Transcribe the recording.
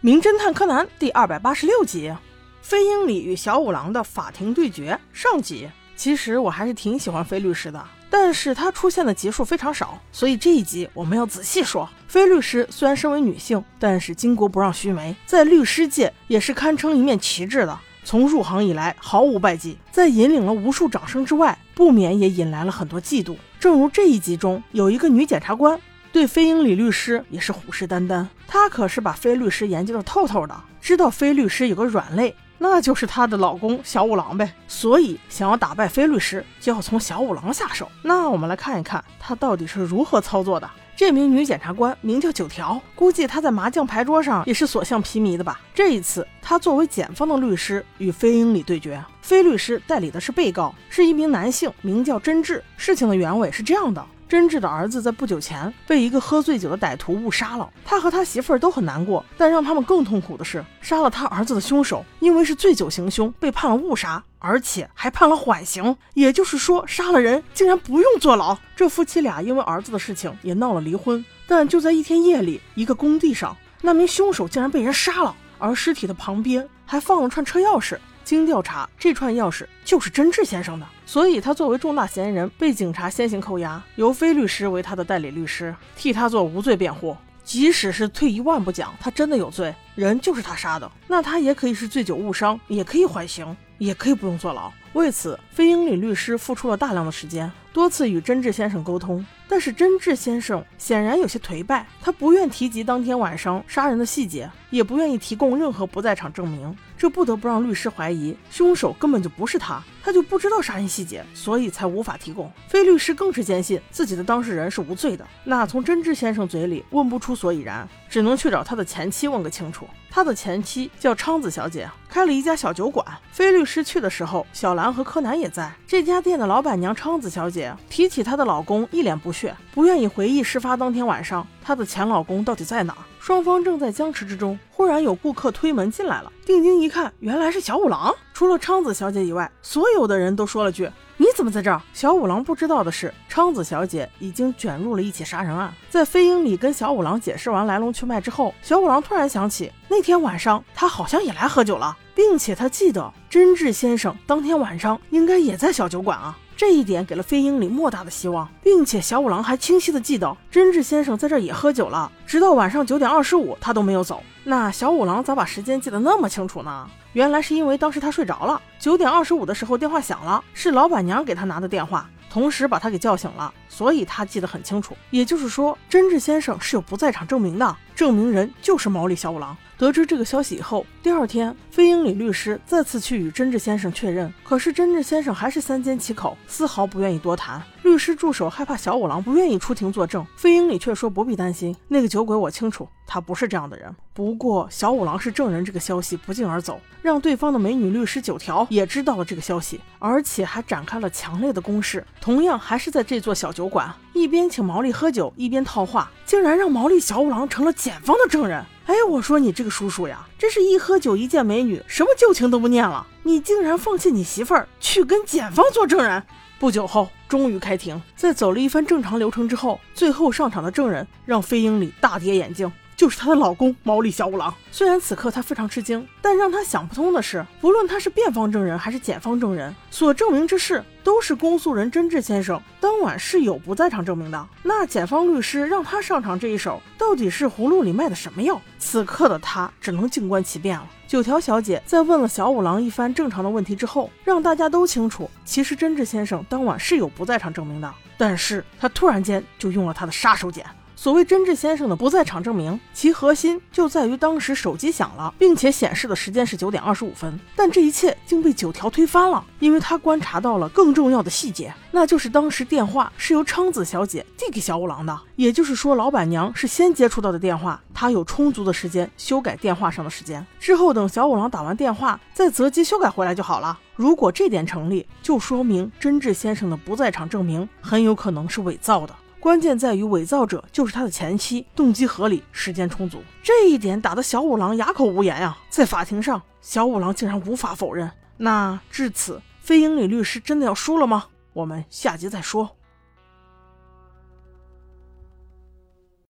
名侦探柯南》第二百八十六集，飞鹰里与小五郎的法庭对决上集。其实我还是挺喜欢飞律师的，但是他出现的集数非常少，所以这一集我们要仔细说。飞律师虽然身为女性，但是巾帼不让须眉，在律师界也是堪称一面旗帜的。从入行以来毫无败绩，在引领了无数掌声之外，不免也引来了很多嫉妒。正如这一集中有一个女检察官对飞鹰里律师也是虎视眈眈，她可是把飞律师研究的透透的，知道飞律师有个软肋，那就是她的老公小五郎呗。所以想要打败飞律师，就要从小五郎下手。那我们来看一看他到底是如何操作的。这名女检察官名叫九条，估计她在麻将牌桌上也是所向披靡的吧。这一次，她作为检方的律师与飞鹰里对决，飞律师代理的是被告，是一名男性，名叫真治。事情的原委是这样的。真挚的儿子在不久前被一个喝醉酒的歹徒误杀了，他和他媳妇儿都很难过，但让他们更痛苦的是，杀了他儿子的凶手因为是醉酒行凶，被判了误杀，而且还判了缓刑，也就是说，杀了人竟然不用坐牢。这夫妻俩因为儿子的事情也闹了离婚，但就在一天夜里，一个工地上，那名凶手竟然被人杀了，而尸体的旁边还放了串车钥匙。经调查，这串钥匙就是真挚先生的，所以他作为重大嫌疑人被警察先行扣押，由非律师为他的代理律师，替他做无罪辩护。即使是退一万步讲，他真的有罪，人就是他杀的，那他也可以是醉酒误伤，也可以缓刑，也可以不用坐牢。为此，飞鹰里律师付出了大量的时间，多次与真治先生沟通。但是真治先生显然有些颓败，他不愿提及当天晚上杀人的细节，也不愿意提供任何不在场证明，这不得不让律师怀疑凶手根本就不是他，他就不知道杀人细节，所以才无法提供。非律师更是坚信自己的当事人是无罪的，那从真治先生嘴里问不出所以然，只能去找他的前妻问个清楚。他的前妻叫昌子小姐，开了一家小酒馆。非律师去的时候，小兰和柯南也在。这家店的老板娘昌子小姐提起她的老公，一脸不屑，不愿意回忆事发当天晚上她的前老公到底在哪。双方正在僵持之中，忽然有顾客推门进来了。定睛一看，原来是小五郎。除了昌子小姐以外，所有的人都说了句。你怎么在这儿？小五郎不知道的是，昌子小姐已经卷入了一起杀人案。在飞鹰里跟小五郎解释完来龙去脉之后，小五郎突然想起那天晚上他好像也来喝酒了，并且他记得真治先生当天晚上应该也在小酒馆啊。这一点给了飞鹰里莫大的希望，并且小五郎还清晰的记得真治先生在这也喝酒了，直到晚上九点二十五他都没有走。那小五郎咋把时间记得那么清楚呢？原来是因为当时他睡着了，九点二十五的时候电话响了，是老板娘给他拿的电话，同时把他给叫醒了，所以他记得很清楚。也就是说，真治先生是有不在场证明的，证明人就是毛利小五郎。得知这个消息以后，第二天，飞鹰里律师再次去与真治先生确认，可是真治先生还是三缄其口，丝毫不愿意多谈。律师助手害怕小五郎不愿意出庭作证，飞鹰里却说不必担心，那个酒鬼我清楚，他不是这样的人。不过小五郎是证人这个消息不胫而走，让对方的美女律师九条也知道了这个消息，而且还展开了强烈的攻势，同样还是在这座小酒馆，一边请毛利喝酒，一边套话，竟然让毛利小五郎成了检方的证人。哎，我说你这个叔叔呀，真是一喝酒一见美女，什么旧情都不念了。你竟然放弃你媳妇儿去跟检方做证人。不久后，终于开庭，在走了一番正常流程之后，最后上场的证人让飞鹰里大跌眼镜。就是她的老公毛利小五郎。虽然此刻她非常吃惊，但让她想不通的是，不论他是辩方证人还是检方证人，所证明之事都是公诉人真治先生当晚是有不在场证明的。那检方律师让他上场这一手，到底是葫芦里卖的什么药？此刻的她只能静观其变了。九条小姐在问了小五郎一番正常的问题之后，让大家都清楚，其实真治先生当晚是有不在场证明的，但是他突然间就用了他的杀手锏。所谓真治先生的不在场证明，其核心就在于当时手机响了，并且显示的时间是九点二十五分。但这一切竟被九条推翻了，因为他观察到了更重要的细节，那就是当时电话是由昌子小姐递给小五郎的，也就是说老板娘是先接触到的电话，她有充足的时间修改电话上的时间，之后等小五郎打完电话再择机修改回来就好了。如果这点成立，就说明真治先生的不在场证明很有可能是伪造的。关键在于伪造者就是他的前妻，动机合理，时间充足，这一点打得小五郎哑口无言呀。在法庭上，小五郎竟然无法否认。那至此，飞鹰里律师真的要输了吗？我们下集再说。